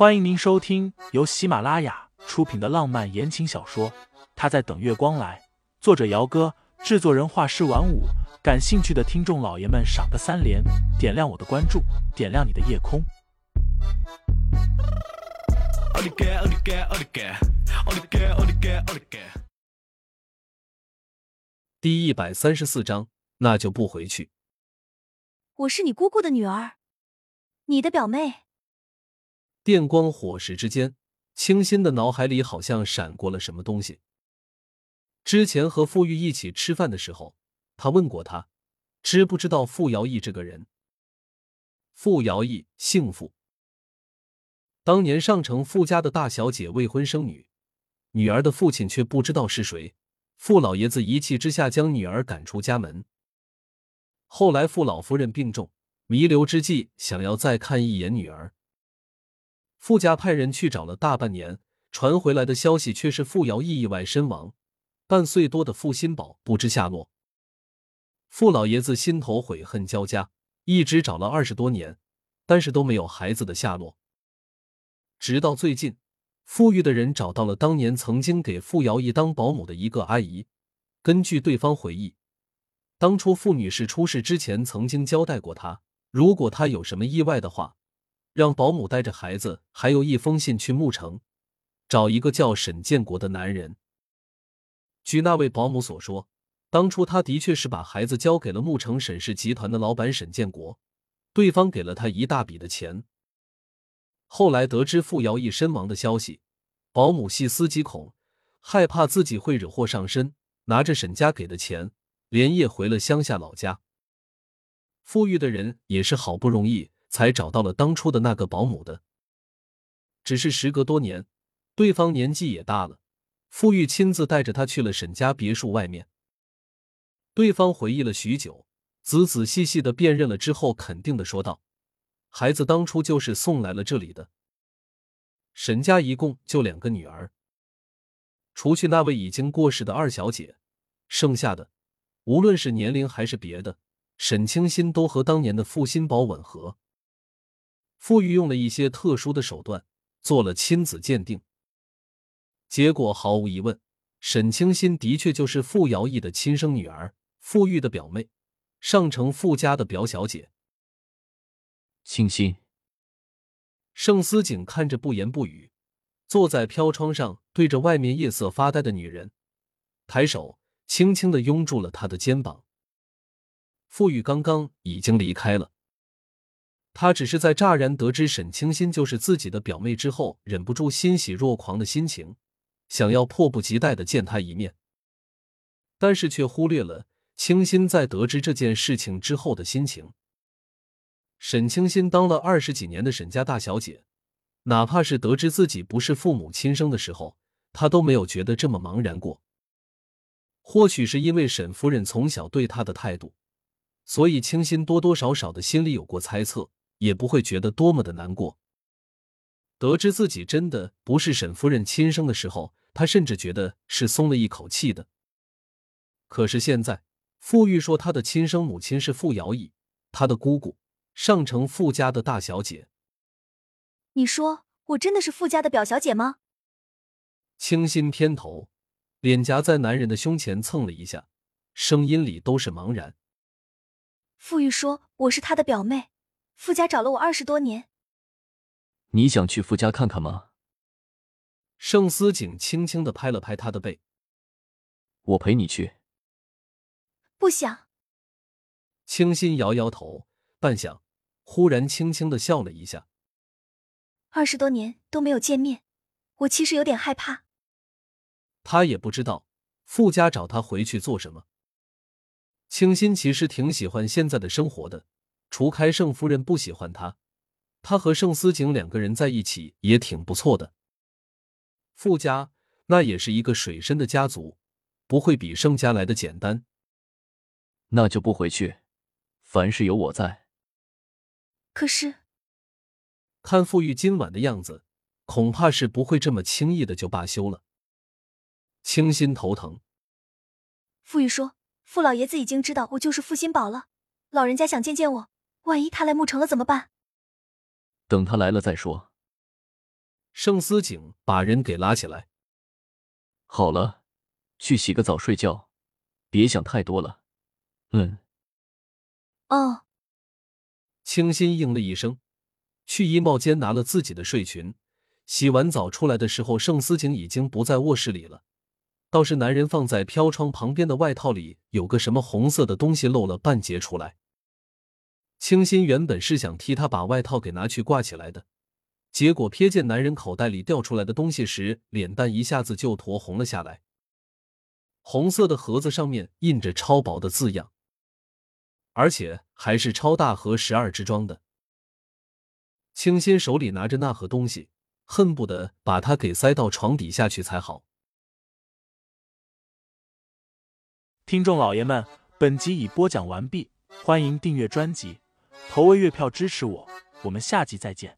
欢迎您收听由喜马拉雅出品的浪漫言情小说《他在等月光来》，作者：姚哥，制作人：画师晚舞。感兴趣的听众老爷们，赏个三连，点亮我的关注，点亮你的夜空。第一百三十四章，那就不回去。我是你姑姑的女儿，你的表妹。电光火石之间，清新的脑海里好像闪过了什么东西。之前和傅玉一起吃饭的时候，他问过他，知不知道傅瑶义这个人？傅瑶义姓傅，当年上城傅家的大小姐未婚生女，女儿的父亲却不知道是谁，傅老爷子一气之下将女儿赶出家门。后来傅老夫人病重，弥留之际想要再看一眼女儿。傅家派人去找了大半年，传回来的消息却是傅瑶义意外身亡，半岁多的傅新宝不知下落。傅老爷子心头悔恨交加，一直找了二十多年，但是都没有孩子的下落。直到最近，富裕的人找到了当年曾经给傅瑶义当保姆的一个阿姨。根据对方回忆，当初傅女士出事之前曾经交代过她，如果她有什么意外的话。让保姆带着孩子，还有一封信去牧城，找一个叫沈建国的男人。据那位保姆所说，当初他的确是把孩子交给了牧城沈氏集团的老板沈建国，对方给了他一大笔的钱。后来得知傅瑶义身亡的消息，保姆细思极恐，害怕自己会惹祸上身，拿着沈家给的钱，连夜回了乡下老家。富裕的人也是好不容易。才找到了当初的那个保姆的，只是时隔多年，对方年纪也大了，傅玉亲自带着他去了沈家别墅外面。对方回忆了许久，仔仔细细的辨认了之后，肯定的说道：“孩子当初就是送来了这里的。沈家一共就两个女儿，除去那位已经过世的二小姐，剩下的无论是年龄还是别的，沈清心都和当年的傅新宝吻合。”傅玉用了一些特殊的手段做了亲子鉴定，结果毫无疑问，沈清心的确就是傅瑶义的亲生女儿，傅玉的表妹，上城傅家的表小姐。清心，盛思景看着不言不语，坐在飘窗上对着外面夜色发呆的女人，抬手轻轻的拥住了她的肩膀。傅玉刚刚已经离开了。他只是在乍然得知沈清心就是自己的表妹之后，忍不住欣喜若狂的心情，想要迫不及待的见她一面，但是却忽略了清心在得知这件事情之后的心情。沈清心当了二十几年的沈家大小姐，哪怕是得知自己不是父母亲生的时候，她都没有觉得这么茫然过。或许是因为沈夫人从小对她的态度，所以清心多多少少的心里有过猜测。也不会觉得多么的难过。得知自己真的不是沈夫人亲生的时候，他甚至觉得是松了一口气的。可是现在，傅玉说他的亲生母亲是傅瑶义，他的姑姑，上城傅家的大小姐。你说我真的是傅家的表小姐吗？清新偏头，脸颊在男人的胸前蹭了一下，声音里都是茫然。傅玉说我是他的表妹。傅家找了我二十多年，你想去傅家看看吗？盛思景轻轻的拍了拍他的背，我陪你去。不想。清新摇摇头，半晌，忽然轻轻的笑了一下。二十多年都没有见面，我其实有点害怕。他也不知道傅家找他回去做什么。清新其实挺喜欢现在的生活的。除开盛夫人不喜欢他，他和盛思景两个人在一起也挺不错的。傅家那也是一个水深的家族，不会比盛家来的简单。那就不回去，凡事有我在。可是，看傅玉今晚的样子，恐怕是不会这么轻易的就罢休了。清心头疼。傅玉说：“傅老爷子已经知道我就是傅新宝了，老人家想见见我。”万一他来牧城了怎么办？等他来了再说。盛思景把人给拉起来。好了，去洗个澡睡觉，别想太多了。嗯。哦。清新应了一声，去衣帽间拿了自己的睡裙。洗完澡出来的时候，盛思景已经不在卧室里了，倒是男人放在飘窗旁边的外套里有个什么红色的东西露了半截出来。清新原本是想替他把外套给拿去挂起来的，结果瞥见男人口袋里掉出来的东西时，脸蛋一下子就酡红了下来。红色的盒子上面印着超薄的字样，而且还是超大盒十二支装的。清新手里拿着那盒东西。恨不得把它给塞到床底下去才好。听众老爷们，本集已播讲完毕，欢迎订阅专辑，投喂月票支持我，我们下集再见。